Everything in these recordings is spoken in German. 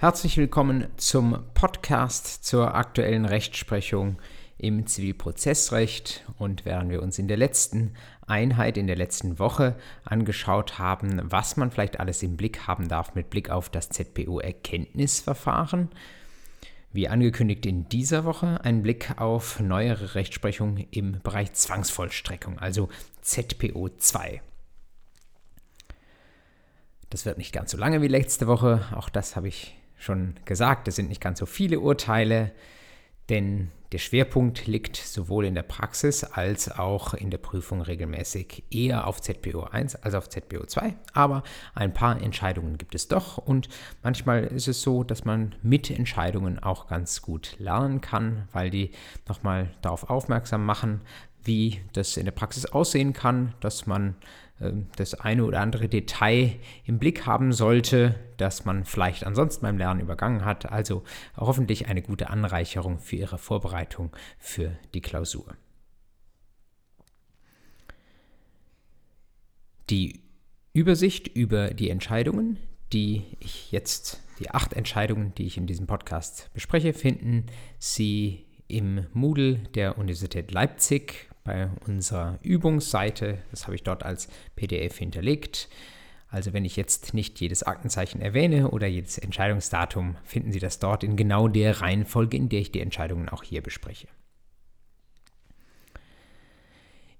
Herzlich willkommen zum Podcast zur aktuellen Rechtsprechung im Zivilprozessrecht. Und während wir uns in der letzten Einheit, in der letzten Woche angeschaut haben, was man vielleicht alles im Blick haben darf mit Blick auf das ZPO-Erkenntnisverfahren, wie angekündigt in dieser Woche ein Blick auf neuere Rechtsprechung im Bereich Zwangsvollstreckung, also ZPO 2. Das wird nicht ganz so lange wie letzte Woche, auch das habe ich schon gesagt, es sind nicht ganz so viele Urteile, denn der Schwerpunkt liegt sowohl in der Praxis als auch in der Prüfung regelmäßig eher auf ZPO 1 als auf ZPO 2. Aber ein paar Entscheidungen gibt es doch und manchmal ist es so, dass man mit Entscheidungen auch ganz gut lernen kann, weil die nochmal darauf aufmerksam machen, wie das in der Praxis aussehen kann, dass man das eine oder andere Detail im Blick haben sollte, das man vielleicht ansonsten beim Lernen übergangen hat. Also hoffentlich eine gute Anreicherung für Ihre Vorbereitung für die Klausur. Die Übersicht über die Entscheidungen, die ich jetzt, die acht Entscheidungen, die ich in diesem Podcast bespreche, finden Sie im Moodle der Universität Leipzig bei unserer Übungsseite. Das habe ich dort als PDF hinterlegt. Also wenn ich jetzt nicht jedes Aktenzeichen erwähne oder jedes Entscheidungsdatum, finden Sie das dort in genau der Reihenfolge, in der ich die Entscheidungen auch hier bespreche.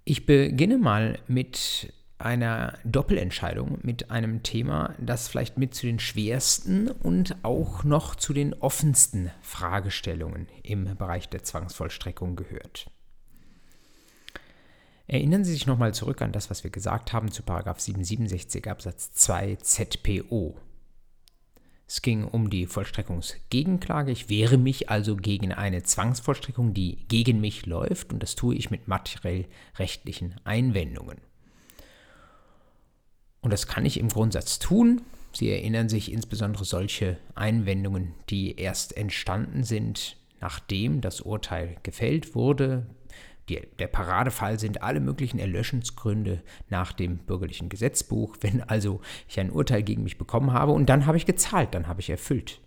Ich beginne mal mit einer Doppelentscheidung, mit einem Thema, das vielleicht mit zu den schwersten und auch noch zu den offensten Fragestellungen im Bereich der Zwangsvollstreckung gehört. Erinnern Sie sich nochmal zurück an das, was wir gesagt haben zu 767 Absatz 2 ZPO. Es ging um die Vollstreckungsgegenklage. Ich wehre mich also gegen eine Zwangsvollstreckung, die gegen mich läuft, und das tue ich mit materiell rechtlichen Einwendungen. Und das kann ich im Grundsatz tun. Sie erinnern sich insbesondere solche Einwendungen, die erst entstanden sind, nachdem das Urteil gefällt wurde, die, der Paradefall sind alle möglichen Erlöschensgründe nach dem bürgerlichen Gesetzbuch. Wenn also ich ein Urteil gegen mich bekommen habe und dann habe ich gezahlt, dann habe ich erfüllt.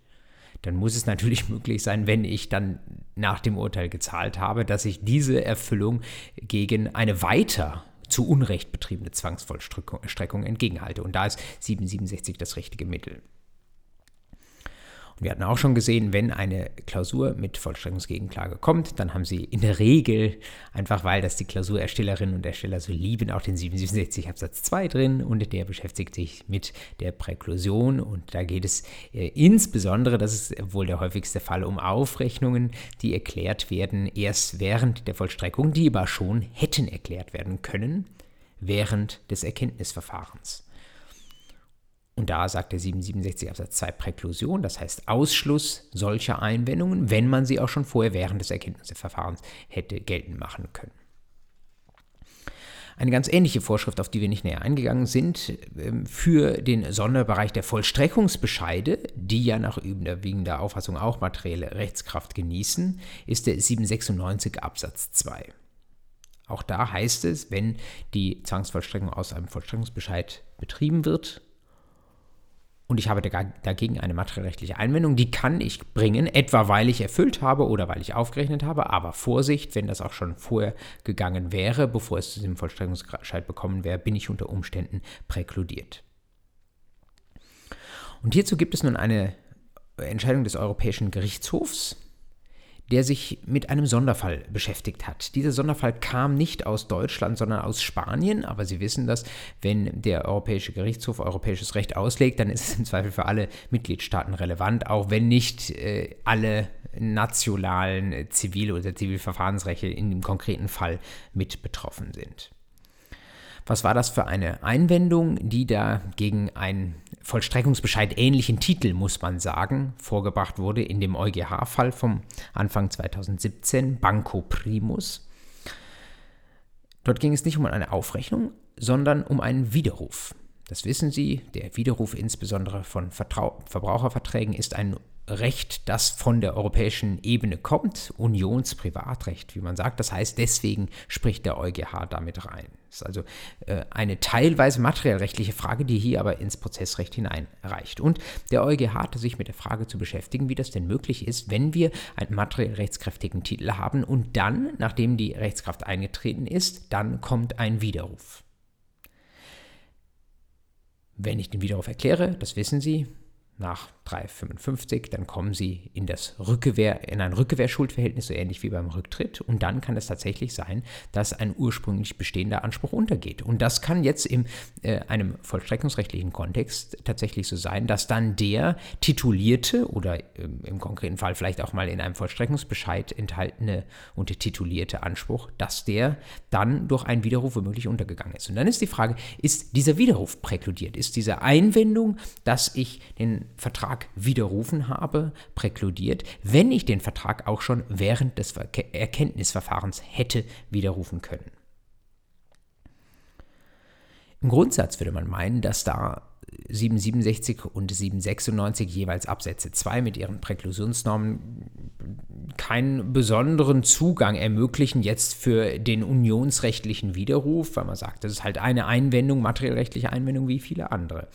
Dann muss es natürlich möglich sein, wenn ich dann nach dem Urteil gezahlt habe, dass ich diese Erfüllung gegen eine weiter zu Unrecht betriebene Zwangsvollstreckung entgegenhalte. Und da ist 767 das richtige Mittel. Wir hatten auch schon gesehen, wenn eine Klausur mit Vollstreckungsgegenklage kommt, dann haben Sie in der Regel, einfach weil das die Klausurerstellerinnen und Ersteller so lieben, auch den 767 Absatz 2 drin und der beschäftigt sich mit der Präklusion und da geht es äh, insbesondere, das ist wohl der häufigste Fall, um Aufrechnungen, die erklärt werden erst während der Vollstreckung, die aber schon hätten erklärt werden können während des Erkenntnisverfahrens. Und da sagt der 767 Absatz 2 Präklusion, das heißt Ausschluss solcher Einwendungen, wenn man sie auch schon vorher während des Erkenntnisverfahrens hätte geltend machen können. Eine ganz ähnliche Vorschrift, auf die wir nicht näher eingegangen sind, ähm, für den Sonderbereich der Vollstreckungsbescheide, die ja nach überwiegender Auffassung auch materielle Rechtskraft genießen, ist der 796 Absatz 2. Auch da heißt es, wenn die Zwangsvollstreckung aus einem Vollstreckungsbescheid betrieben wird, und ich habe dagegen eine materiellrechtliche Einwendung, die kann ich bringen, etwa weil ich erfüllt habe oder weil ich aufgerechnet habe, aber Vorsicht, wenn das auch schon vorher gegangen wäre, bevor es zu diesem Vollstreckungsscheid bekommen wäre, bin ich unter Umständen präkludiert. Und hierzu gibt es nun eine Entscheidung des Europäischen Gerichtshofs, der sich mit einem Sonderfall beschäftigt hat. Dieser Sonderfall kam nicht aus Deutschland, sondern aus Spanien, aber Sie wissen das, wenn der Europäische Gerichtshof europäisches Recht auslegt, dann ist es im Zweifel für alle Mitgliedstaaten relevant, auch wenn nicht äh, alle nationalen Zivil- oder Zivilverfahrensrechte in dem konkreten Fall mit betroffen sind. Was war das für eine Einwendung, die da gegen einen Vollstreckungsbescheid ähnlichen Titel, muss man sagen, vorgebracht wurde in dem EuGH-Fall vom Anfang 2017, Banco Primus? Dort ging es nicht um eine Aufrechnung, sondern um einen Widerruf. Das wissen Sie, der Widerruf insbesondere von Vertrau Verbraucherverträgen ist ein Recht, das von der europäischen Ebene kommt, Unionsprivatrecht, wie man sagt. Das heißt, deswegen spricht der EuGH damit rein. Das ist also äh, eine teilweise materiellrechtliche Frage, die hier aber ins Prozessrecht hineinreicht. Und der EuGH hatte sich mit der Frage zu beschäftigen, wie das denn möglich ist, wenn wir einen materiell rechtskräftigen Titel haben und dann, nachdem die Rechtskraft eingetreten ist, dann kommt ein Widerruf. Wenn ich den Widerruf erkläre, das wissen Sie, nach 355, dann kommen sie in das Rückgewehr, in ein Rückgewehrschuldverhältnis, so ähnlich wie beim Rücktritt. Und dann kann es tatsächlich sein, dass ein ursprünglich bestehender Anspruch untergeht. Und das kann jetzt in äh, einem vollstreckungsrechtlichen Kontext tatsächlich so sein, dass dann der titulierte oder äh, im konkreten Fall vielleicht auch mal in einem Vollstreckungsbescheid enthaltene und titulierte Anspruch, dass der dann durch einen Widerruf womöglich untergegangen ist. Und dann ist die Frage, ist dieser Widerruf präkludiert? Ist diese Einwendung, dass ich den Vertrag widerrufen habe, präkludiert, wenn ich den Vertrag auch schon während des Erkenntnisverfahrens hätte widerrufen können. Im Grundsatz würde man meinen, dass da 767 und 796 jeweils Absätze 2 mit ihren Präklusionsnormen keinen besonderen Zugang ermöglichen jetzt für den unionsrechtlichen Widerruf, weil man sagt, das ist halt eine Einwendung, materiellrechtliche Einwendung wie viele andere.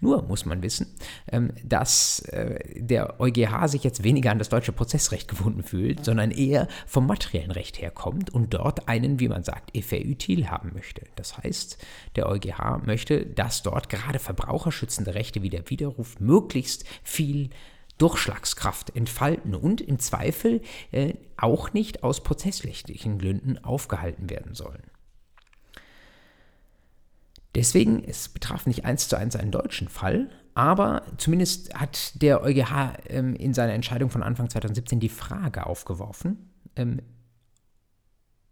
Nur muss man wissen, ähm, dass äh, der EuGH sich jetzt weniger an das deutsche Prozessrecht gebunden fühlt, sondern eher vom materiellen Recht herkommt und dort einen, wie man sagt, Effet util haben möchte. Das heißt, der EuGH möchte, dass dort gerade verbraucherschützende Rechte wie der Widerruf möglichst viel Durchschlagskraft entfalten und im Zweifel äh, auch nicht aus prozessrechtlichen Gründen aufgehalten werden sollen. Deswegen, es betraf nicht eins zu eins einen deutschen Fall, aber zumindest hat der EuGH ähm, in seiner Entscheidung von Anfang 2017 die Frage aufgeworfen, ähm,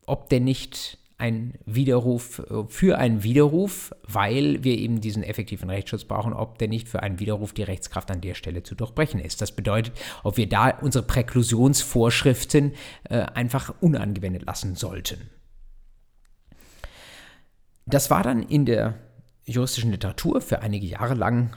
ob denn nicht ein Widerruf für einen Widerruf, weil wir eben diesen effektiven Rechtsschutz brauchen, ob der nicht für einen Widerruf die Rechtskraft an der Stelle zu durchbrechen ist. Das bedeutet, ob wir da unsere Präklusionsvorschriften äh, einfach unangewendet lassen sollten. Das war dann in der juristischen Literatur für einige Jahre lang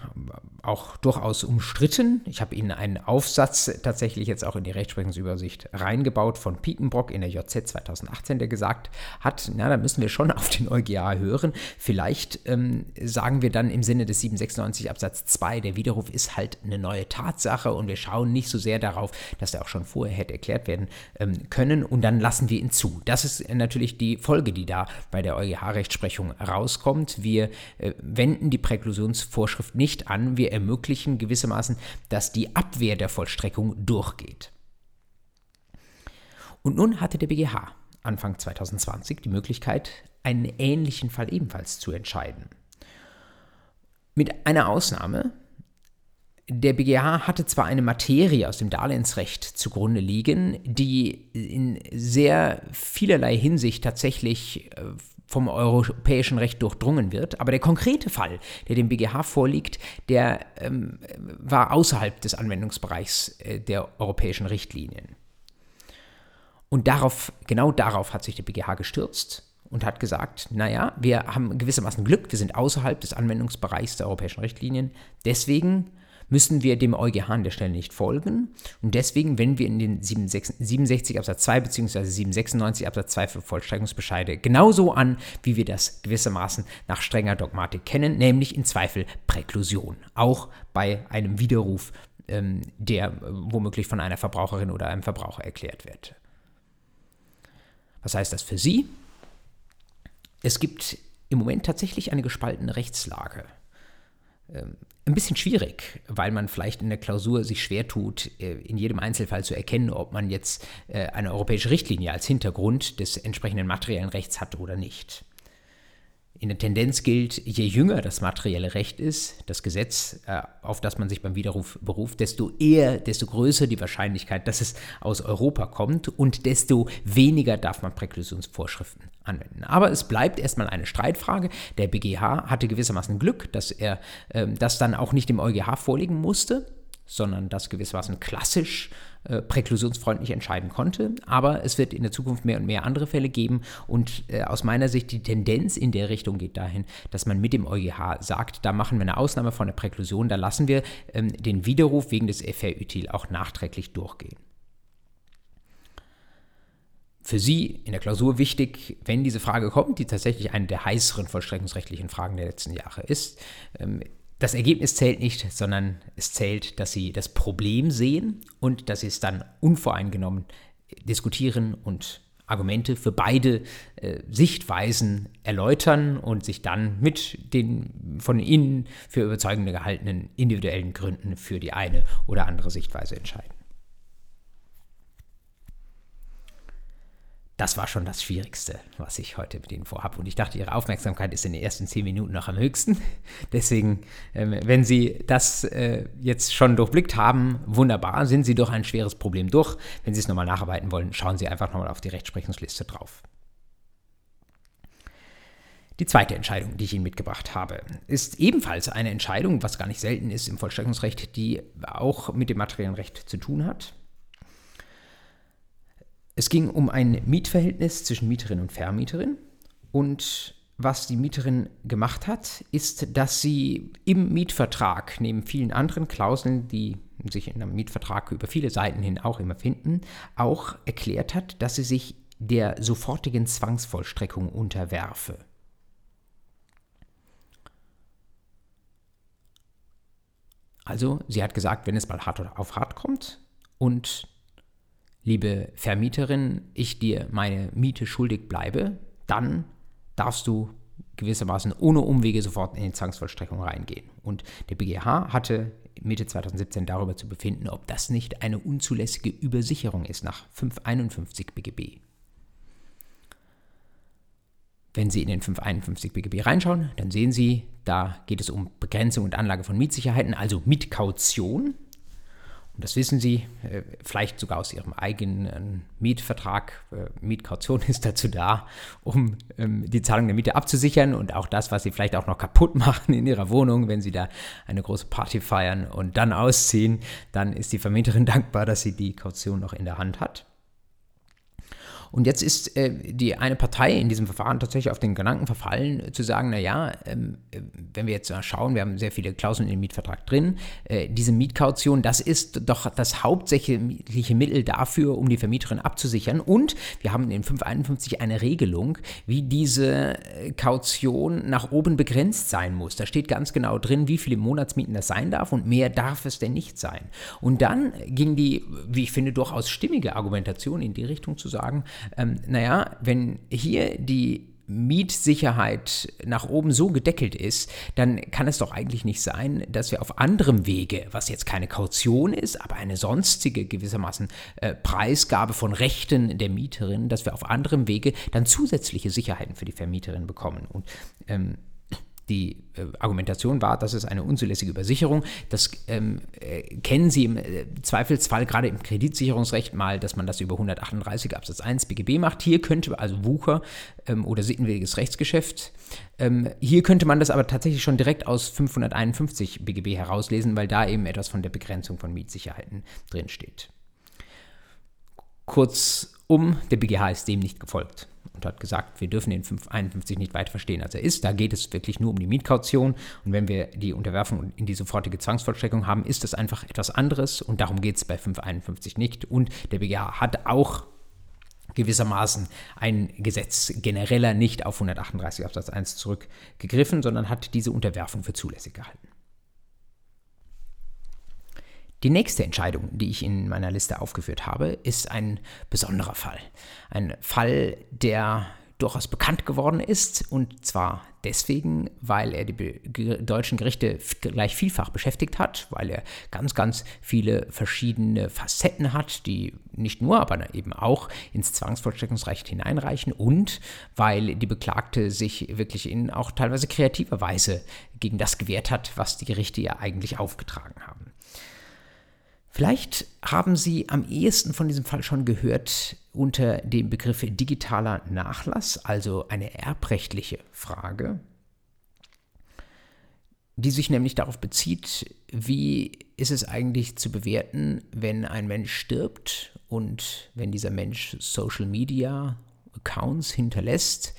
auch durchaus umstritten. Ich habe Ihnen einen Aufsatz tatsächlich jetzt auch in die Rechtsprechungsübersicht reingebaut von Piepenbrock in der JZ 2018, der gesagt hat, na, da müssen wir schon auf den EuGH hören. Vielleicht ähm, sagen wir dann im Sinne des 796 Absatz 2, der Widerruf ist halt eine neue Tatsache und wir schauen nicht so sehr darauf, dass der auch schon vorher hätte erklärt werden ähm, können und dann lassen wir ihn zu. Das ist natürlich die Folge, die da bei der EuGH-Rechtsprechung rauskommt. Wir äh, wenden die Präklusionsvorschrift nicht an, wir ermöglichen gewissermaßen, dass die Abwehr der Vollstreckung durchgeht. Und nun hatte der BGH Anfang 2020 die Möglichkeit, einen ähnlichen Fall ebenfalls zu entscheiden. Mit einer Ausnahme, der BGH hatte zwar eine Materie aus dem Darlehensrecht zugrunde liegen, die in sehr vielerlei Hinsicht tatsächlich äh, vom europäischen Recht durchdrungen wird. Aber der konkrete Fall, der dem BGH vorliegt, der ähm, war außerhalb des Anwendungsbereichs äh, der europäischen Richtlinien. Und darauf, genau darauf hat sich der BGH gestürzt und hat gesagt, naja, wir haben gewissermaßen Glück, wir sind außerhalb des Anwendungsbereichs der europäischen Richtlinien, deswegen müssen wir dem EuGH an der Stelle nicht folgen. Und deswegen, wenn wir in den 67 Absatz 2 bzw. 796 Absatz 2 für Vollstreckungsbescheide genauso an, wie wir das gewissermaßen nach strenger Dogmatik kennen, nämlich in Zweifel Präklusion. Auch bei einem Widerruf, ähm, der äh, womöglich von einer Verbraucherin oder einem Verbraucher erklärt wird. Was heißt das für Sie? Es gibt im Moment tatsächlich eine gespaltene Rechtslage. Ähm, ein bisschen schwierig, weil man vielleicht in der Klausur sich schwer tut, äh, in jedem Einzelfall zu erkennen, ob man jetzt äh, eine europäische Richtlinie als Hintergrund des entsprechenden materiellen Rechts hat oder nicht. In der Tendenz gilt, je jünger das materielle Recht ist, das Gesetz, äh, auf das man sich beim Widerruf beruft, desto eher, desto größer die Wahrscheinlichkeit, dass es aus Europa kommt und desto weniger darf man Präklusionsvorschriften anwenden. Aber es bleibt erstmal eine Streitfrage. Der BGH hatte gewissermaßen Glück, dass er ähm, das dann auch nicht im EuGH vorlegen musste, sondern das gewissermaßen klassisch äh, präklusionsfreundlich entscheiden konnte. Aber es wird in der Zukunft mehr und mehr andere Fälle geben. Und äh, aus meiner Sicht die Tendenz in der Richtung geht dahin, dass man mit dem EuGH sagt, da machen wir eine Ausnahme von der Präklusion, da lassen wir ähm, den Widerruf wegen des FR-Util auch nachträglich durchgehen für Sie in der Klausur wichtig, wenn diese Frage kommt, die tatsächlich eine der heißeren vollstreckungsrechtlichen Fragen der letzten Jahre ist. Das Ergebnis zählt nicht, sondern es zählt, dass Sie das Problem sehen und dass Sie es dann unvoreingenommen diskutieren und Argumente für beide äh, Sichtweisen erläutern und sich dann mit den von Ihnen für überzeugende gehaltenen individuellen Gründen für die eine oder andere Sichtweise entscheiden. Das war schon das Schwierigste, was ich heute mit Ihnen vorhabe. Und ich dachte, Ihre Aufmerksamkeit ist in den ersten zehn Minuten noch am höchsten. Deswegen, ähm, wenn Sie das äh, jetzt schon durchblickt haben, wunderbar, sind Sie durch ein schweres Problem durch. Wenn Sie es nochmal nacharbeiten wollen, schauen Sie einfach nochmal auf die Rechtsprechungsliste drauf. Die zweite Entscheidung, die ich Ihnen mitgebracht habe, ist ebenfalls eine Entscheidung, was gar nicht selten ist im Vollstreckungsrecht, die auch mit dem materiellen Recht zu tun hat. Es ging um ein Mietverhältnis zwischen Mieterin und Vermieterin. Und was die Mieterin gemacht hat, ist, dass sie im Mietvertrag, neben vielen anderen Klauseln, die sich in einem Mietvertrag über viele Seiten hin auch immer finden, auch erklärt hat, dass sie sich der sofortigen Zwangsvollstreckung unterwerfe. Also, sie hat gesagt, wenn es mal hart auf hart kommt und liebe Vermieterin, ich dir meine Miete schuldig bleibe, dann darfst du gewissermaßen ohne Umwege sofort in die Zwangsvollstreckung reingehen. Und der BGH hatte Mitte 2017 darüber zu befinden, ob das nicht eine unzulässige Übersicherung ist nach 551 BGB. Wenn Sie in den 551 BGB reinschauen, dann sehen Sie, da geht es um Begrenzung und Anlage von Mietsicherheiten, also Mietkaution. Und das wissen Sie, äh, vielleicht sogar aus Ihrem eigenen Mietvertrag. Äh, Mietkaution ist dazu da, um ähm, die Zahlung der Miete abzusichern und auch das, was Sie vielleicht auch noch kaputt machen in Ihrer Wohnung, wenn Sie da eine große Party feiern und dann ausziehen, dann ist die Vermieterin dankbar, dass sie die Kaution noch in der Hand hat. Und jetzt ist äh, die eine Partei in diesem Verfahren tatsächlich auf den Gedanken verfallen, zu sagen, naja, ähm, wenn wir jetzt schauen, wir haben sehr viele Klauseln im Mietvertrag drin, äh, diese Mietkaution, das ist doch das hauptsächliche Mittel dafür, um die Vermieterin abzusichern. Und wir haben in 551 eine Regelung, wie diese äh, Kaution nach oben begrenzt sein muss. Da steht ganz genau drin, wie viele Monatsmieten das sein darf und mehr darf es denn nicht sein. Und dann ging die, wie ich finde, durchaus stimmige Argumentation in die Richtung zu sagen, ähm, naja, wenn hier die Mietsicherheit nach oben so gedeckelt ist, dann kann es doch eigentlich nicht sein, dass wir auf anderem Wege, was jetzt keine Kaution ist, aber eine sonstige gewissermaßen äh, Preisgabe von Rechten der Mieterin, dass wir auf anderem Wege dann zusätzliche Sicherheiten für die Vermieterin bekommen. Und ähm, die äh, Argumentation war, das ist eine unzulässige Übersicherung. Das ähm, äh, kennen Sie im äh, Zweifelsfall gerade im Kreditsicherungsrecht mal, dass man das über 138 Absatz 1 BGB macht. Hier könnte also Wucher ähm, oder sittenwilliges Rechtsgeschäft. Ähm, hier könnte man das aber tatsächlich schon direkt aus 551 BGB herauslesen, weil da eben etwas von der Begrenzung von Mietsicherheiten drinsteht. Kurzum, der BGH ist dem nicht gefolgt und hat gesagt, wir dürfen den 551 nicht weiter verstehen, als er ist. Da geht es wirklich nur um die Mietkaution. Und wenn wir die Unterwerfung in die sofortige Zwangsvollstreckung haben, ist das einfach etwas anderes. Und darum geht es bei 551 nicht. Und der BGH hat auch gewissermaßen ein Gesetz genereller nicht auf 138 Absatz 1 zurückgegriffen, sondern hat diese Unterwerfung für zulässig gehalten. Die nächste Entscheidung, die ich in meiner Liste aufgeführt habe, ist ein besonderer Fall. Ein Fall, der durchaus bekannt geworden ist und zwar deswegen, weil er die deutschen Gerichte gleich vielfach beschäftigt hat, weil er ganz, ganz viele verschiedene Facetten hat, die nicht nur, aber eben auch ins Zwangsvollstreckungsrecht hineinreichen und weil die Beklagte sich wirklich in auch teilweise kreativer Weise gegen das gewehrt hat, was die Gerichte ihr eigentlich aufgetragen haben. Vielleicht haben Sie am ehesten von diesem Fall schon gehört unter dem Begriff digitaler Nachlass, also eine erbrechtliche Frage, die sich nämlich darauf bezieht, wie ist es eigentlich zu bewerten, wenn ein Mensch stirbt und wenn dieser Mensch Social Media Accounts hinterlässt,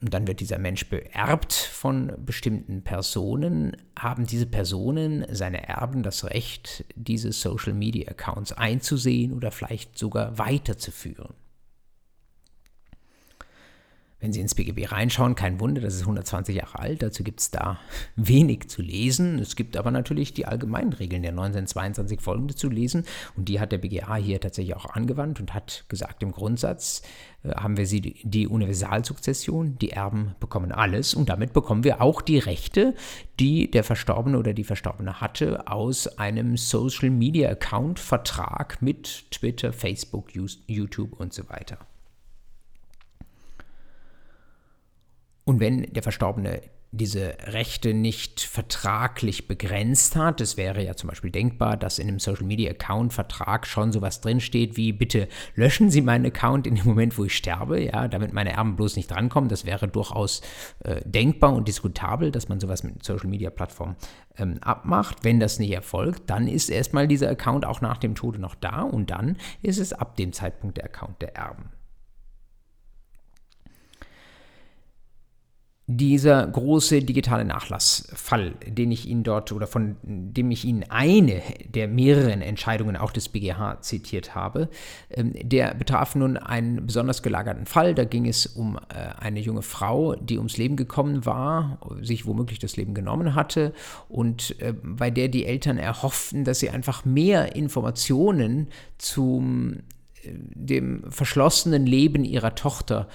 und dann wird dieser Mensch beerbt von bestimmten Personen, haben diese Personen, seine Erben, das Recht, diese Social Media Accounts einzusehen oder vielleicht sogar weiterzuführen. Wenn Sie ins BGB reinschauen, kein Wunder, das ist 120 Jahre alt, dazu gibt es da wenig zu lesen. Es gibt aber natürlich die allgemeinen Regeln der 1922 folgende zu lesen und die hat der BGH hier tatsächlich auch angewandt und hat gesagt, im Grundsatz äh, haben wir sie die Universalsukzession, die Erben bekommen alles und damit bekommen wir auch die Rechte, die der Verstorbene oder die Verstorbene hatte aus einem Social Media Account Vertrag mit Twitter, Facebook, YouTube und so weiter. Und wenn der Verstorbene diese Rechte nicht vertraglich begrenzt hat. Es wäre ja zum Beispiel denkbar, dass in einem Social Media Account Vertrag schon sowas drinsteht wie bitte löschen Sie meinen Account in dem Moment, wo ich sterbe, ja, damit meine Erben bloß nicht drankommen. Das wäre durchaus äh, denkbar und diskutabel, dass man sowas mit Social Media Plattformen ähm, abmacht. Wenn das nicht erfolgt, dann ist erstmal dieser Account auch nach dem Tode noch da und dann ist es ab dem Zeitpunkt der Account der Erben. Dieser große digitale Nachlassfall, den ich Ihnen dort oder von dem ich Ihnen eine der mehreren Entscheidungen auch des BGH zitiert habe, ähm, der betraf nun einen besonders gelagerten Fall. Da ging es um äh, eine junge Frau, die ums Leben gekommen war, sich womöglich das Leben genommen hatte und äh, bei der die Eltern erhofften, dass sie einfach mehr Informationen zum äh, dem verschlossenen Leben ihrer Tochter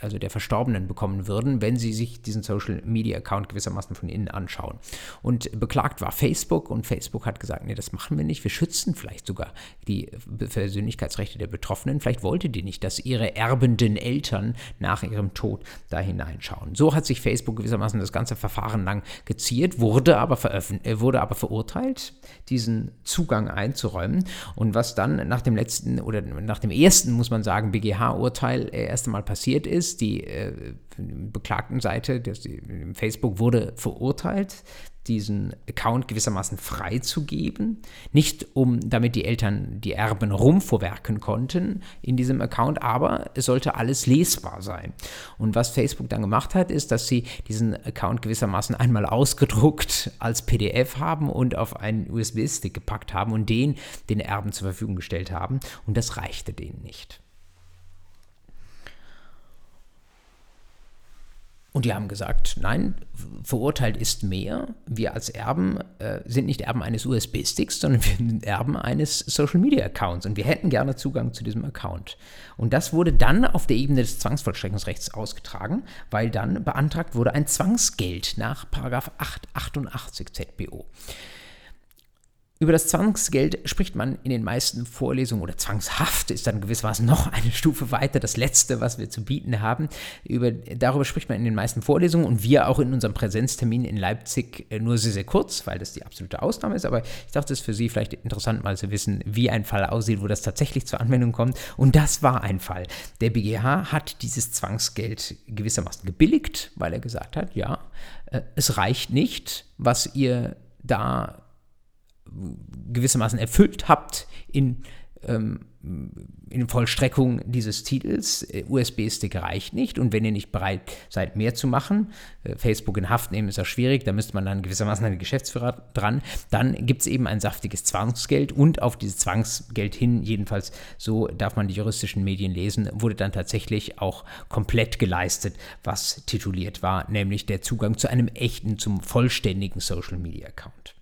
also der Verstorbenen bekommen würden, wenn sie sich diesen Social Media Account gewissermaßen von innen anschauen. Und beklagt war Facebook und Facebook hat gesagt, nee, das machen wir nicht. Wir schützen vielleicht sogar die Persönlichkeitsrechte der Betroffenen. Vielleicht wollte die nicht, dass ihre erbenden Eltern nach ihrem Tod da hineinschauen. So hat sich Facebook gewissermaßen das ganze Verfahren lang geziert, wurde aber, äh, wurde aber verurteilt, diesen Zugang einzuräumen. Und was dann nach dem letzten oder nach dem ersten, muss man sagen, BGH-Urteil erst einmal passiert ist, ist, die äh, beklagten Seite, das, Facebook wurde verurteilt, diesen Account gewissermaßen freizugeben. Nicht um, damit die Eltern die Erben rumvorwerken konnten in diesem Account, aber es sollte alles lesbar sein. Und was Facebook dann gemacht hat, ist, dass sie diesen Account gewissermaßen einmal ausgedruckt als PDF haben und auf einen USB-Stick gepackt haben und den den Erben zur Verfügung gestellt haben. Und das reichte denen nicht. Und die haben gesagt, nein, verurteilt ist mehr. Wir als Erben äh, sind nicht Erben eines USB-Sticks, sondern wir sind Erben eines Social-Media-Accounts und wir hätten gerne Zugang zu diesem Account. Und das wurde dann auf der Ebene des Zwangsvollstreckungsrechts ausgetragen, weil dann beantragt wurde ein Zwangsgeld nach 888 ZBO. Über das Zwangsgeld spricht man in den meisten Vorlesungen oder Zwangshaft ist dann gewissermaßen noch eine Stufe weiter, das letzte, was wir zu bieten haben. Über, darüber spricht man in den meisten Vorlesungen und wir auch in unserem Präsenztermin in Leipzig äh, nur sehr, sehr kurz, weil das die absolute Ausnahme ist. Aber ich dachte, es ist für Sie vielleicht interessant mal zu wissen, wie ein Fall aussieht, wo das tatsächlich zur Anwendung kommt. Und das war ein Fall. Der BGH hat dieses Zwangsgeld gewissermaßen gebilligt, weil er gesagt hat, ja, äh, es reicht nicht, was ihr da gewissermaßen erfüllt habt in, ähm, in Vollstreckung dieses Titels. Äh, USB-Stick reicht nicht und wenn ihr nicht bereit seid, mehr zu machen, äh, Facebook in Haft nehmen ist ja schwierig, da müsste man dann gewissermaßen einen Geschäftsführer dran, dann gibt es eben ein saftiges Zwangsgeld und auf dieses Zwangsgeld hin, jedenfalls so darf man die juristischen Medien lesen, wurde dann tatsächlich auch komplett geleistet, was tituliert war, nämlich der Zugang zu einem echten, zum vollständigen Social-Media-Account.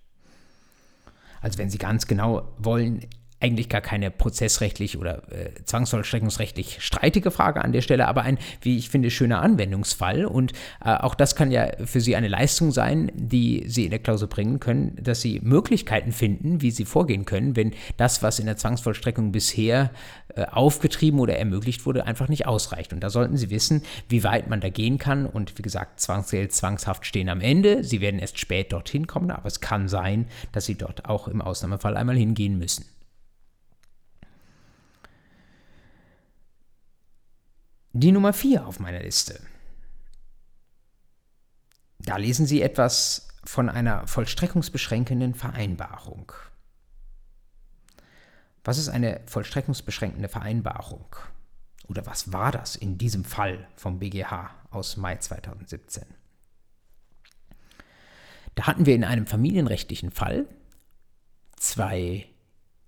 Also wenn Sie ganz genau wollen, eigentlich gar keine prozessrechtlich oder äh, zwangsvollstreckungsrechtlich streitige Frage an der Stelle, aber ein, wie ich finde, schöner Anwendungsfall. Und äh, auch das kann ja für Sie eine Leistung sein, die Sie in der Klausur bringen können, dass Sie Möglichkeiten finden, wie Sie vorgehen können, wenn das, was in der Zwangsvollstreckung bisher äh, aufgetrieben oder ermöglicht wurde, einfach nicht ausreicht. Und da sollten Sie wissen, wie weit man da gehen kann. Und wie gesagt, Zwangsgeld, Zwangshaft stehen am Ende. Sie werden erst spät dorthin kommen, aber es kann sein, dass Sie dort auch im Ausnahmefall einmal hingehen müssen. Die Nummer 4 auf meiner Liste. da lesen Sie etwas von einer vollstreckungsbeschränkenden Vereinbarung. Was ist eine vollstreckungsbeschränkende Vereinbarung? Oder was war das in diesem Fall vom BGH aus Mai 2017? Da hatten wir in einem familienrechtlichen Fall zwei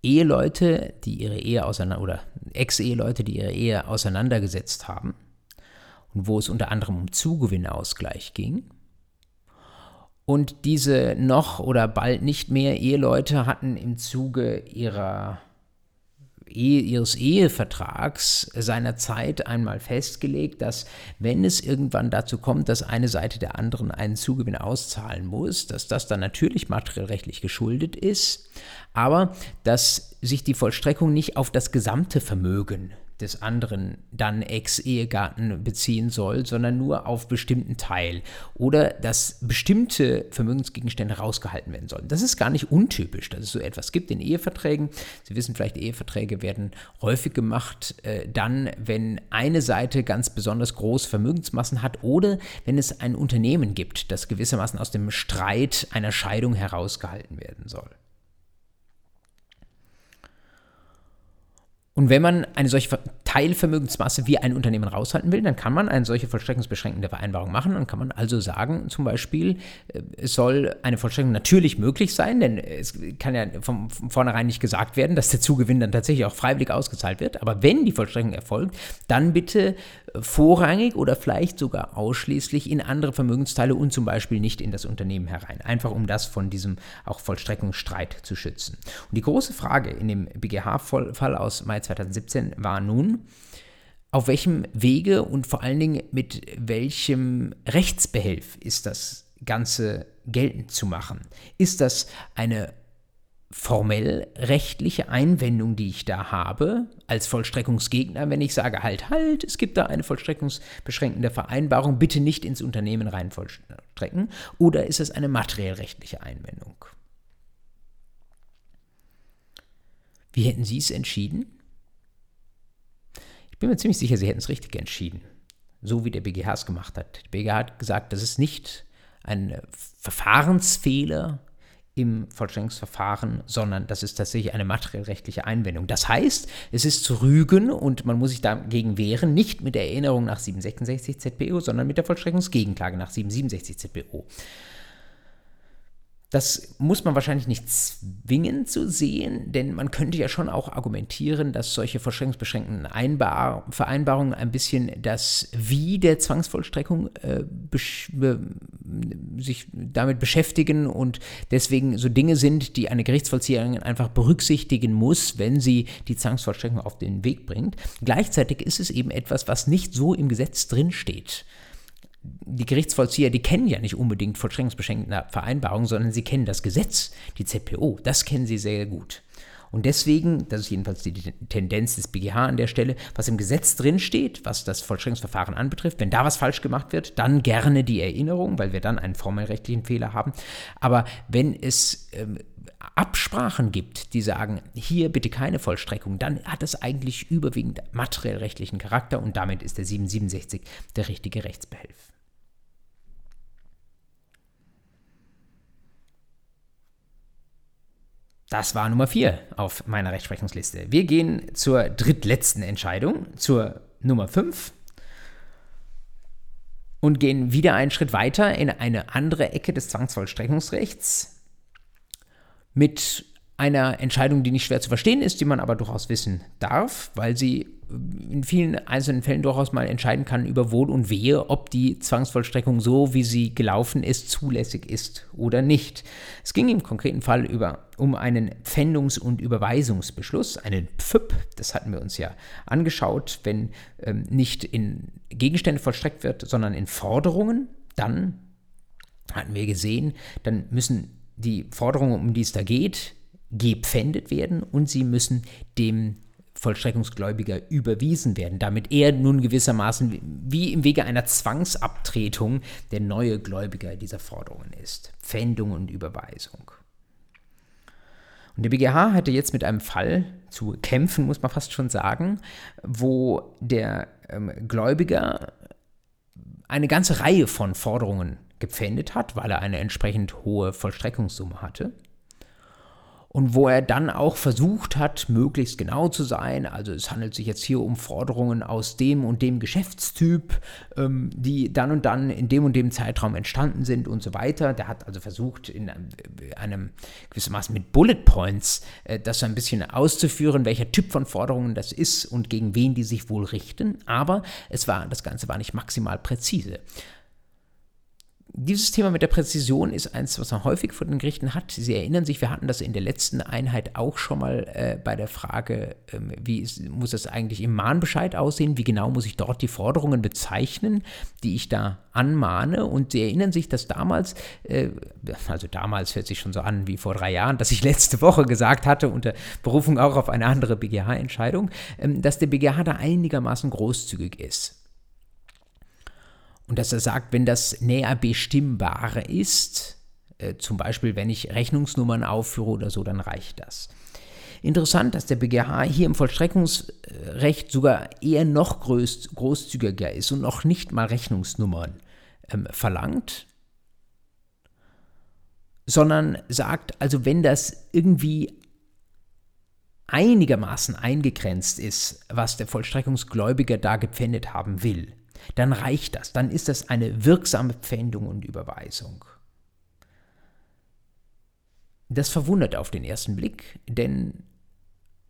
Eheleute, die ihre Ehe auseinander oder Ex-Eheleute, die ihre Ehe auseinandergesetzt haben und wo es unter anderem um Zugewinnausgleich ging. Und diese noch oder bald nicht mehr Eheleute hatten im Zuge ihrer Ehe, ihres Ehevertrags seinerzeit einmal festgelegt, dass wenn es irgendwann dazu kommt, dass eine Seite der anderen einen Zugewinn auszahlen muss, dass das dann natürlich materiell rechtlich geschuldet ist, aber dass sich die Vollstreckung nicht auf das gesamte Vermögen des anderen dann Ex-Ehegatten beziehen soll, sondern nur auf bestimmten Teil oder dass bestimmte Vermögensgegenstände rausgehalten werden sollen. Das ist gar nicht untypisch, dass es so etwas gibt in Eheverträgen. Sie wissen vielleicht, Eheverträge werden häufig gemacht, äh, dann, wenn eine Seite ganz besonders große Vermögensmassen hat oder wenn es ein Unternehmen gibt, das gewissermaßen aus dem Streit einer Scheidung herausgehalten werden soll. Und wenn man eine solche Teilvermögensmasse wie ein Unternehmen raushalten will, dann kann man eine solche vollstreckungsbeschränkende Vereinbarung machen. Dann kann man also sagen, zum Beispiel, äh, es soll eine Vollstreckung natürlich möglich sein, denn es kann ja von, von vornherein nicht gesagt werden, dass der Zugewinn dann tatsächlich auch freiwillig ausgezahlt wird. Aber wenn die Vollstreckung erfolgt, dann bitte vorrangig oder vielleicht sogar ausschließlich in andere Vermögensteile und zum Beispiel nicht in das Unternehmen herein. Einfach um das von diesem auch Vollstreckungsstreit zu schützen. Und die große Frage in dem BGH-Fall aus Mai 2017 war nun, auf welchem Wege und vor allen Dingen mit welchem Rechtsbehelf ist das Ganze geltend zu machen? Ist das eine formell rechtliche Einwendung, die ich da habe, als Vollstreckungsgegner, wenn ich sage, halt, halt, es gibt da eine vollstreckungsbeschränkende Vereinbarung, bitte nicht ins Unternehmen rein vollstrecken, oder ist es eine materiell rechtliche Einwendung? Wie hätten Sie es entschieden? Ich bin mir ziemlich sicher, Sie hätten es richtig entschieden, so wie der BGH es gemacht hat. Der BGH hat gesagt, das ist nicht ein Verfahrensfehler, im Vollstreckungsverfahren, sondern das ist tatsächlich eine materiellrechtliche Einwendung. Das heißt, es ist zu rügen und man muss sich dagegen wehren, nicht mit der Erinnerung nach 766 ZPO, sondern mit der Vollstreckungsgegenklage nach 767 ZPO. Das muss man wahrscheinlich nicht zwingend zu sehen, denn man könnte ja schon auch argumentieren, dass solche vollstreckungsbeschränkten Einbar Vereinbarungen ein bisschen das Wie der Zwangsvollstreckung äh, sich damit beschäftigen und deswegen so Dinge sind, die eine Gerichtsvollzieherin einfach berücksichtigen muss, wenn sie die Zwangsvollstreckung auf den Weg bringt. Gleichzeitig ist es eben etwas, was nicht so im Gesetz drinsteht die Gerichtsvollzieher, die kennen ja nicht unbedingt vollstreckungsbeschränkende Vereinbarungen, sondern sie kennen das Gesetz, die ZPO, das kennen sie sehr gut. Und deswegen, das ist jedenfalls die Tendenz des BGH an der Stelle, was im Gesetz drinsteht, was das Vollstreckungsverfahren anbetrifft, wenn da was falsch gemacht wird, dann gerne die Erinnerung, weil wir dann einen formell rechtlichen Fehler haben. Aber wenn es ähm, Absprachen gibt, die sagen, hier bitte keine Vollstreckung, dann hat das eigentlich überwiegend materiell rechtlichen Charakter und damit ist der 767 der richtige Rechtsbehelf. Das war Nummer 4 auf meiner Rechtsprechungsliste. Wir gehen zur drittletzten Entscheidung, zur Nummer 5 und gehen wieder einen Schritt weiter in eine andere Ecke des Zwangsvollstreckungsrechts mit einer Entscheidung, die nicht schwer zu verstehen ist, die man aber durchaus wissen darf, weil sie in vielen einzelnen Fällen durchaus mal entscheiden kann über Wohl und Wehe, ob die Zwangsvollstreckung so, wie sie gelaufen ist, zulässig ist oder nicht. Es ging im konkreten Fall über, um einen Pfändungs- und Überweisungsbeschluss, einen PFÜP, das hatten wir uns ja angeschaut, wenn ähm, nicht in Gegenstände vollstreckt wird, sondern in Forderungen, dann hatten wir gesehen, dann müssen die Forderungen, um die es da geht, gepfändet werden und sie müssen dem Vollstreckungsgläubiger überwiesen werden, damit er nun gewissermaßen wie im Wege einer Zwangsabtretung der neue Gläubiger dieser Forderungen ist. Pfändung und Überweisung. Und der BGH hatte jetzt mit einem Fall zu kämpfen, muss man fast schon sagen, wo der ähm, Gläubiger eine ganze Reihe von Forderungen gepfändet hat, weil er eine entsprechend hohe Vollstreckungssumme hatte und wo er dann auch versucht hat, möglichst genau zu sein. Also es handelt sich jetzt hier um Forderungen aus dem und dem Geschäftstyp, ähm, die dann und dann in dem und dem Zeitraum entstanden sind und so weiter. Der hat also versucht, in einem, einem gewissermaßen mit Bullet Points äh, das so ein bisschen auszuführen, welcher Typ von Forderungen das ist und gegen wen die sich wohl richten. Aber es war, das Ganze war nicht maximal präzise dieses Thema mit der Präzision ist eins, was man häufig vor den Gerichten hat. Sie erinnern sich, wir hatten das in der letzten Einheit auch schon mal äh, bei der Frage, ähm, wie ist, muss das eigentlich im Mahnbescheid aussehen? Wie genau muss ich dort die Forderungen bezeichnen, die ich da anmahne? Und Sie erinnern sich, dass damals, äh, also damals hört sich schon so an wie vor drei Jahren, dass ich letzte Woche gesagt hatte, unter Berufung auch auf eine andere BGH-Entscheidung, ähm, dass der BGH da einigermaßen großzügig ist. Und dass er sagt, wenn das näher bestimmbar ist, äh, zum Beispiel wenn ich Rechnungsnummern aufführe oder so, dann reicht das. Interessant, dass der BGH hier im Vollstreckungsrecht sogar eher noch groß, großzügiger ist und noch nicht mal Rechnungsnummern ähm, verlangt, sondern sagt, also wenn das irgendwie einigermaßen eingegrenzt ist, was der Vollstreckungsgläubiger da gepfändet haben will, dann reicht das, dann ist das eine wirksame Pfändung und Überweisung. Das verwundert auf den ersten Blick, denn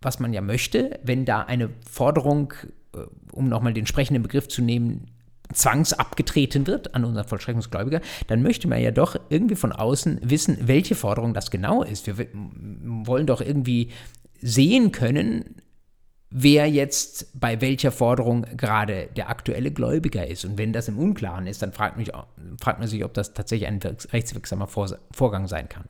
was man ja möchte, wenn da eine Forderung, äh, um nochmal den sprechenden Begriff zu nehmen, zwangsabgetreten wird an unseren Vollstreckungsgläubiger, dann möchte man ja doch irgendwie von außen wissen, welche Forderung das genau ist. Wir wollen doch irgendwie sehen können, wer jetzt bei welcher Forderung gerade der aktuelle Gläubiger ist. Und wenn das im Unklaren ist, dann fragt, mich, fragt man sich, ob das tatsächlich ein rechtswirksamer Vorgang sein kann.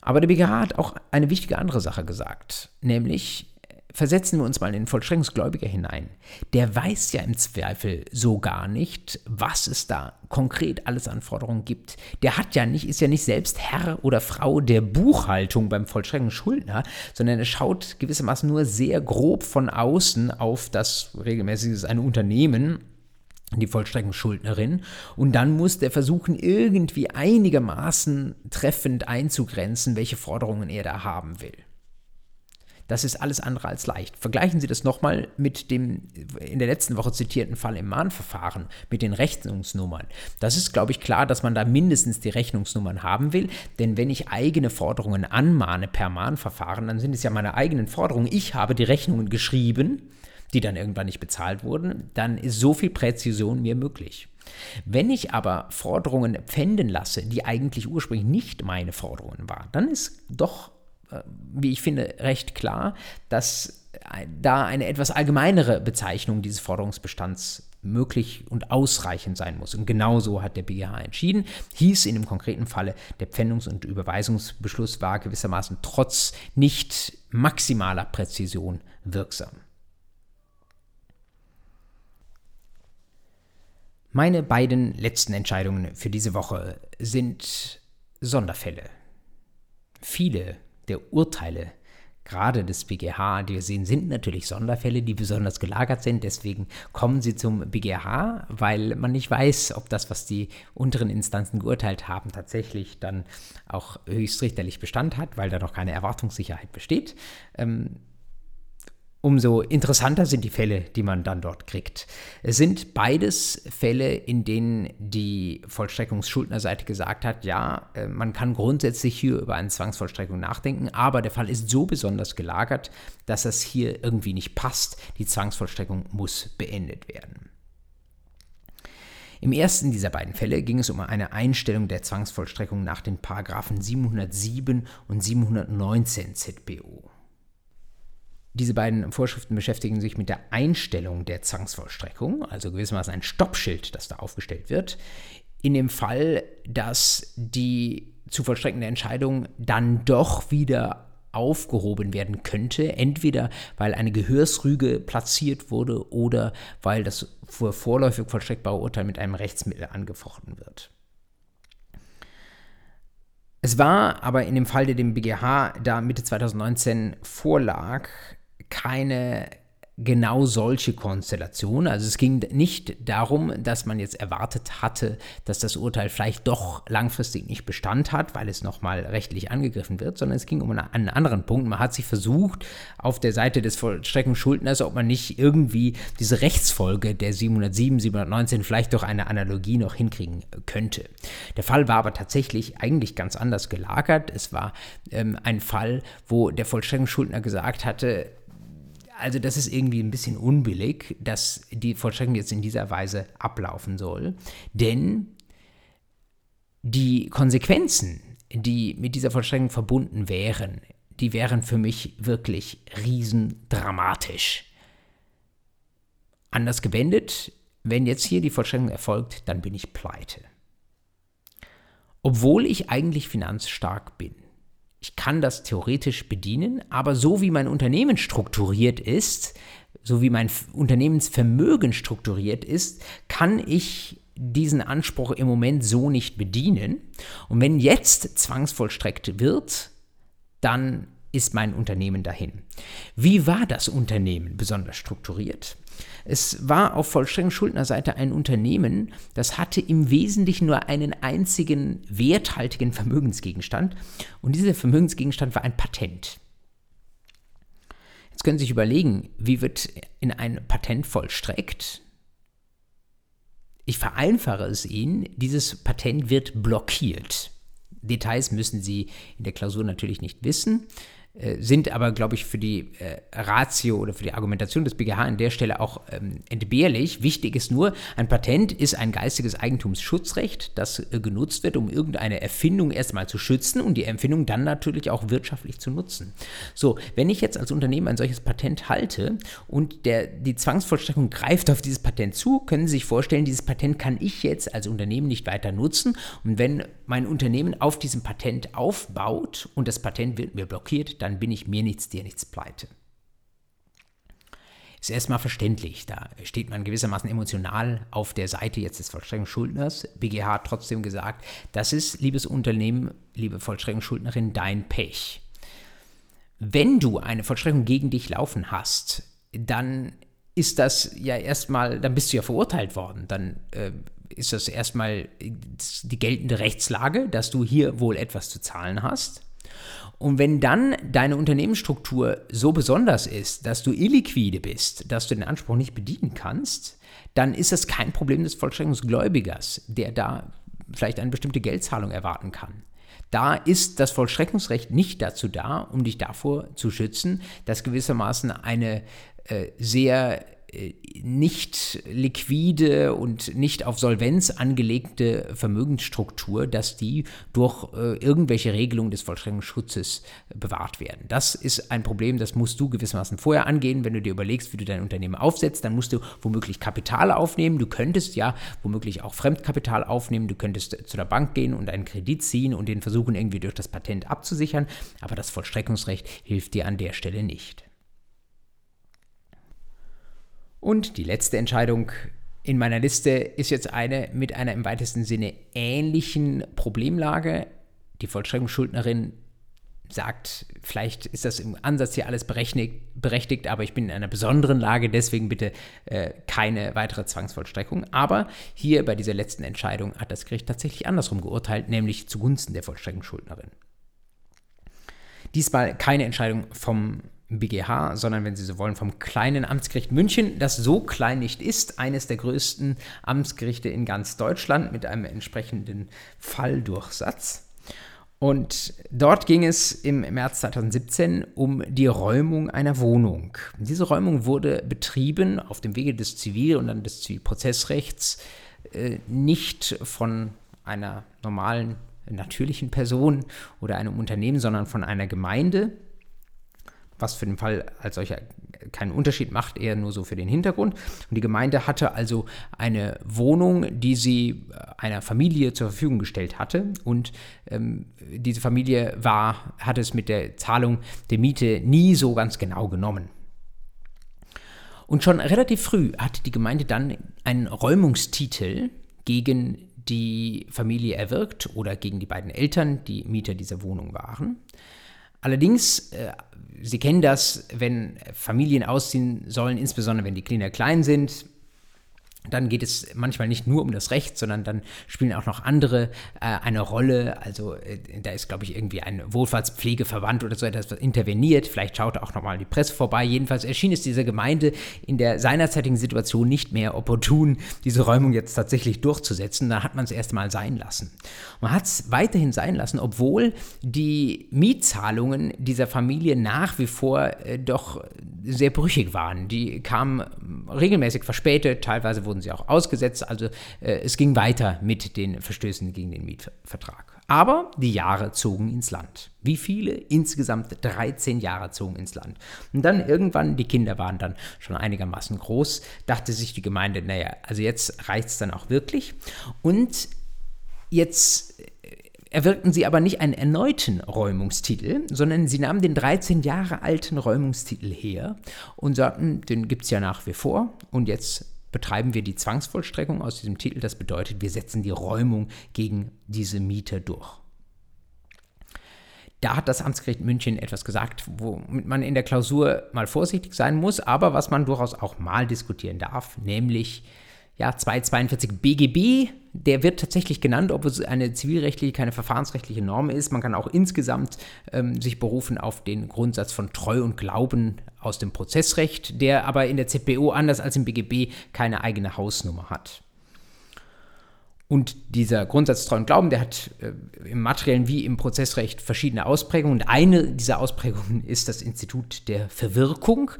Aber der BGH hat auch eine wichtige andere Sache gesagt, nämlich versetzen wir uns mal in den Vollstreckungsgläubiger hinein. Der weiß ja im Zweifel so gar nicht, was es da konkret alles an Forderungen gibt. Der hat ja nicht, ist ja nicht selbst Herr oder Frau der Buchhaltung beim Vollstreckungsschuldner, sondern er schaut gewissermaßen nur sehr grob von außen auf das regelmäßig ist ein Unternehmen die Vollstreckungsschuldnerin. Und dann muss der versuchen, irgendwie einigermaßen treffend einzugrenzen, welche Forderungen er da haben will. Das ist alles andere als leicht. Vergleichen Sie das nochmal mit dem in der letzten Woche zitierten Fall im Mahnverfahren mit den Rechnungsnummern. Das ist, glaube ich, klar, dass man da mindestens die Rechnungsnummern haben will, denn wenn ich eigene Forderungen anmahne per Mahnverfahren, dann sind es ja meine eigenen Forderungen. Ich habe die Rechnungen geschrieben, die dann irgendwann nicht bezahlt wurden, dann ist so viel Präzision mir möglich. Wenn ich aber Forderungen pfänden lasse, die eigentlich ursprünglich nicht meine Forderungen waren, dann ist doch wie ich finde, recht klar, dass da eine etwas allgemeinere Bezeichnung dieses Forderungsbestands möglich und ausreichend sein muss. Und genau so hat der BGH entschieden. Hieß in dem konkreten Falle, der Pfändungs- und Überweisungsbeschluss war gewissermaßen trotz nicht maximaler Präzision wirksam. Meine beiden letzten Entscheidungen für diese Woche sind Sonderfälle. Viele der Urteile, gerade des BGH, die wir sehen, sind natürlich Sonderfälle, die besonders gelagert sind. Deswegen kommen sie zum BGH, weil man nicht weiß, ob das, was die unteren Instanzen geurteilt haben, tatsächlich dann auch höchstrichterlich Bestand hat, weil da noch keine Erwartungssicherheit besteht. Ähm, umso interessanter sind die Fälle, die man dann dort kriegt. Es sind beides Fälle, in denen die Vollstreckungsschuldnerseite gesagt hat, ja, äh, man kann grundsätzlich hier über eine Zwangsvollstreckung nachdenken, aber der Fall ist so besonders gelagert, dass das hier irgendwie nicht passt. Die Zwangsvollstreckung muss beendet werden. Im ersten dieser beiden Fälle ging es um eine Einstellung der Zwangsvollstreckung nach den Paragraphen 707 und 719 ZBO. Diese beiden Vorschriften beschäftigen sich mit der Einstellung der Zwangsvollstreckung, also gewissermaßen ein Stoppschild, das da aufgestellt wird, in dem Fall, dass die zu vollstreckende Entscheidung dann doch wieder aufgehoben werden könnte, entweder weil eine Gehörsrüge platziert wurde oder weil das vorläufig vollstreckbare Urteil mit einem Rechtsmittel angefochten wird. Es war aber in dem Fall, der dem BGH da Mitte 2019 vorlag, keine genau solche Konstellationen. Also es ging nicht darum, dass man jetzt erwartet hatte, dass das Urteil vielleicht doch langfristig nicht Bestand hat, weil es nochmal rechtlich angegriffen wird, sondern es ging um einen anderen Punkt. Man hat sich versucht, auf der Seite des Vollstreckungsschuldners, ob man nicht irgendwie diese Rechtsfolge der 707, 719 vielleicht durch eine Analogie noch hinkriegen könnte. Der Fall war aber tatsächlich eigentlich ganz anders gelagert. Es war ähm, ein Fall, wo der Vollstreckungsschuldner gesagt hatte, also das ist irgendwie ein bisschen unbillig, dass die Vollstreckung jetzt in dieser Weise ablaufen soll. Denn die Konsequenzen, die mit dieser Vollstreckung verbunden wären, die wären für mich wirklich riesendramatisch. Anders gewendet, wenn jetzt hier die Vollstreckung erfolgt, dann bin ich pleite. Obwohl ich eigentlich finanzstark bin ich kann das theoretisch bedienen, aber so wie mein Unternehmen strukturiert ist, so wie mein Unternehmensvermögen strukturiert ist, kann ich diesen Anspruch im Moment so nicht bedienen. Und wenn jetzt zwangsvollstreckt wird, dann ist mein Unternehmen dahin. Wie war das Unternehmen besonders strukturiert? Es war auf Vollstreckungsschuldnerseite ein Unternehmen, das hatte im Wesentlichen nur einen einzigen werthaltigen Vermögensgegenstand und dieser Vermögensgegenstand war ein Patent. Jetzt können Sie sich überlegen, wie wird in ein Patent vollstreckt? Ich vereinfache es Ihnen, dieses Patent wird blockiert. Details müssen Sie in der Klausur natürlich nicht wissen. Äh, sind aber, glaube ich, für die äh, Ratio oder für die Argumentation des BGH an der Stelle auch ähm, entbehrlich. Wichtig ist nur, ein Patent ist ein geistiges Eigentumsschutzrecht, das äh, genutzt wird, um irgendeine Erfindung erstmal zu schützen und die Erfindung dann natürlich auch wirtschaftlich zu nutzen. So, wenn ich jetzt als Unternehmen ein solches Patent halte und der, die Zwangsvollstreckung greift auf dieses Patent zu, können Sie sich vorstellen, dieses Patent kann ich jetzt als Unternehmen nicht weiter nutzen. Und wenn mein Unternehmen auf diesem Patent aufbaut und das Patent wird mir blockiert, dann bin ich mir nichts, dir nichts pleite. Ist erstmal verständlich, da steht man gewissermaßen emotional auf der Seite jetzt des Vollstreckungsschuldners. BGH hat trotzdem gesagt, das ist, liebes Unternehmen, liebe Vollstreckungsschuldnerin, dein Pech. Wenn du eine Vollstreckung gegen dich laufen hast, dann ist das ja erstmal, dann bist du ja verurteilt worden. Dann äh, ist das erstmal die geltende Rechtslage, dass du hier wohl etwas zu zahlen hast. Und wenn dann deine Unternehmensstruktur so besonders ist, dass du illiquide bist, dass du den Anspruch nicht bedienen kannst, dann ist das kein Problem des Vollstreckungsgläubigers, der da vielleicht eine bestimmte Geldzahlung erwarten kann. Da ist das Vollstreckungsrecht nicht dazu da, um dich davor zu schützen, dass gewissermaßen eine äh, sehr nicht liquide und nicht auf Solvenz angelegte Vermögensstruktur, dass die durch äh, irgendwelche Regelungen des Vollstreckungsschutzes bewahrt werden. Das ist ein Problem, das musst du gewissermaßen vorher angehen. Wenn du dir überlegst, wie du dein Unternehmen aufsetzt, dann musst du womöglich Kapital aufnehmen. Du könntest ja womöglich auch Fremdkapital aufnehmen. Du könntest zu der Bank gehen und einen Kredit ziehen und den versuchen, irgendwie durch das Patent abzusichern. Aber das Vollstreckungsrecht hilft dir an der Stelle nicht. Und die letzte Entscheidung in meiner Liste ist jetzt eine mit einer im weitesten Sinne ähnlichen Problemlage. Die Vollstreckungsschuldnerin sagt, vielleicht ist das im Ansatz hier alles berechtigt, aber ich bin in einer besonderen Lage, deswegen bitte äh, keine weitere Zwangsvollstreckung. Aber hier bei dieser letzten Entscheidung hat das Gericht tatsächlich andersrum geurteilt, nämlich zugunsten der Vollstreckungsschuldnerin. Diesmal keine Entscheidung vom BGH, sondern wenn Sie so wollen, vom kleinen Amtsgericht München, das so klein nicht ist, eines der größten Amtsgerichte in ganz Deutschland mit einem entsprechenden Falldurchsatz. Und dort ging es im März 2017 um die Räumung einer Wohnung. Diese Räumung wurde betrieben auf dem Wege des Zivil- und dann des Zivilprozessrechts äh, nicht von einer normalen natürlichen Person oder einem Unternehmen, sondern von einer Gemeinde, was für den Fall als solcher keinen Unterschied macht, eher nur so für den Hintergrund. Und die Gemeinde hatte also eine Wohnung, die sie äh, einer Familie zur Verfügung gestellt hatte. Und ähm, diese Familie war, hat es mit der Zahlung der Miete nie so ganz genau genommen. Und schon relativ früh hatte die Gemeinde dann einen Räumungstitel gegen die Familie erwirkt oder gegen die beiden Eltern, die Mieter dieser Wohnung waren. Allerdings, äh, Sie kennen das, wenn Familien ausziehen sollen, insbesondere wenn die Kinder klein sind, dann geht es manchmal nicht nur um das Recht, sondern dann spielen auch noch andere äh, eine Rolle. Also äh, da ist, glaube ich, irgendwie ein Wohlfahrtspflegeverband oder so etwas interveniert. Vielleicht schaut auch nochmal die Presse vorbei. Jedenfalls erschien es dieser Gemeinde in der seinerzeitigen Situation nicht mehr opportun, diese Räumung jetzt tatsächlich durchzusetzen. Da hat man es erst mal sein lassen. Man hat es weiterhin sein lassen, obwohl die Mietzahlungen dieser Familie nach wie vor äh, doch sehr brüchig waren. Die kamen regelmäßig verspätet, teilweise wurden sie auch ausgesetzt. Also äh, es ging weiter mit den Verstößen gegen den Mietvertrag. Aber die Jahre zogen ins Land. Wie viele? Insgesamt 13 Jahre zogen ins Land. Und dann irgendwann, die Kinder waren dann schon einigermaßen groß, dachte sich die Gemeinde, naja, also jetzt reicht es dann auch wirklich. Und jetzt erwirkten sie aber nicht einen erneuten Räumungstitel, sondern sie nahmen den 13 Jahre alten Räumungstitel her und sagten, den gibt es ja nach wie vor und jetzt betreiben wir die Zwangsvollstreckung aus diesem Titel. Das bedeutet, wir setzen die Räumung gegen diese Mieter durch. Da hat das Amtsgericht München etwas gesagt, womit man in der Klausur mal vorsichtig sein muss, aber was man durchaus auch mal diskutieren darf, nämlich ja, 242 BGB, der wird tatsächlich genannt, ob es eine zivilrechtliche, keine verfahrensrechtliche Norm ist. Man kann auch insgesamt ähm, sich berufen auf den Grundsatz von Treu und Glauben aus dem Prozessrecht, der aber in der ZPO anders als im BGB keine eigene Hausnummer hat. Und dieser Grundsatz Treu und Glauben, der hat äh, im materiellen wie im Prozessrecht verschiedene Ausprägungen. Und eine dieser Ausprägungen ist das Institut der Verwirkung.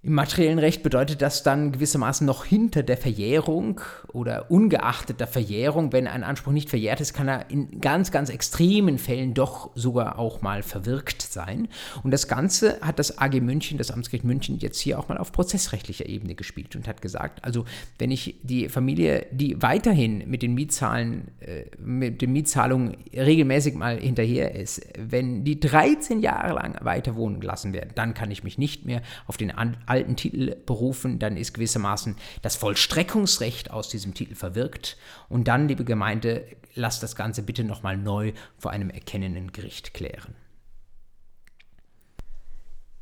Im materiellen Recht bedeutet das dann gewissermaßen noch hinter der Verjährung oder ungeachtet der Verjährung, wenn ein Anspruch nicht verjährt ist, kann er in ganz, ganz extremen Fällen doch sogar auch mal verwirkt sein. Und das Ganze hat das AG München, das Amtsgericht München, jetzt hier auch mal auf prozessrechtlicher Ebene gespielt und hat gesagt, also wenn ich die Familie, die weiterhin mit den Mietzahlen, äh, mit den Mietzahlungen regelmäßig mal hinterher ist, wenn die 13 Jahre lang weiter wohnen gelassen werden, dann kann ich mich nicht mehr auf den alten Titel berufen, dann ist gewissermaßen das Vollstreckungsrecht aus diesem Titel verwirkt. Und dann, liebe Gemeinde, lasst das Ganze bitte nochmal neu vor einem erkennenden Gericht klären.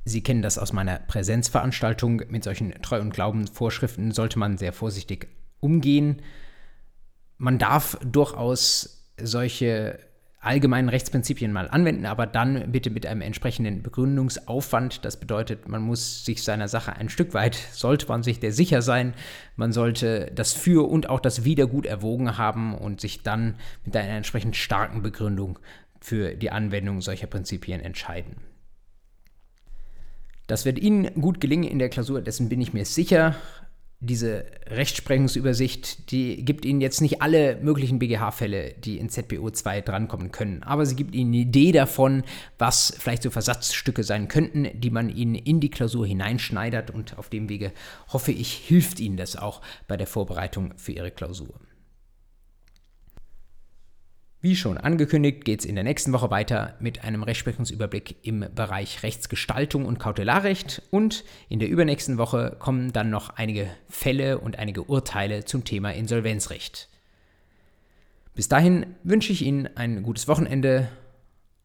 Sie kennen das aus meiner Präsenzveranstaltung. Mit solchen Treu- und Glaubensvorschriften sollte man sehr vorsichtig umgehen. Man darf durchaus solche allgemeinen Rechtsprinzipien mal anwenden, aber dann bitte mit einem entsprechenden Begründungsaufwand. Das bedeutet, man muss sich seiner Sache ein Stück weit, sollte man sich der sicher sein, man sollte das Für und auch das Wider gut erwogen haben und sich dann mit einer entsprechend starken Begründung für die Anwendung solcher Prinzipien entscheiden. Das wird Ihnen gut gelingen in der Klausur, dessen bin ich mir sicher diese Rechtsprechungsübersicht, die gibt Ihnen jetzt nicht alle möglichen BGH-Fälle, die in ZBO 2 drankommen können, aber sie gibt Ihnen eine Idee davon, was vielleicht so Versatzstücke sein könnten, die man Ihnen in die Klausur hineinschneidert und auf dem Wege hoffe ich, hilft Ihnen das auch bei der Vorbereitung für Ihre Klausur. Wie schon angekündigt, geht es in der nächsten Woche weiter mit einem Rechtsprechungsüberblick im Bereich Rechtsgestaltung und Kautelarrecht und in der übernächsten Woche kommen dann noch einige Fälle und einige Urteile zum Thema Insolvenzrecht. Bis dahin wünsche ich Ihnen ein gutes Wochenende,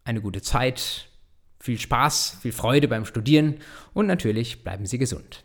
eine gute Zeit, viel Spaß, viel Freude beim Studieren und natürlich bleiben Sie gesund.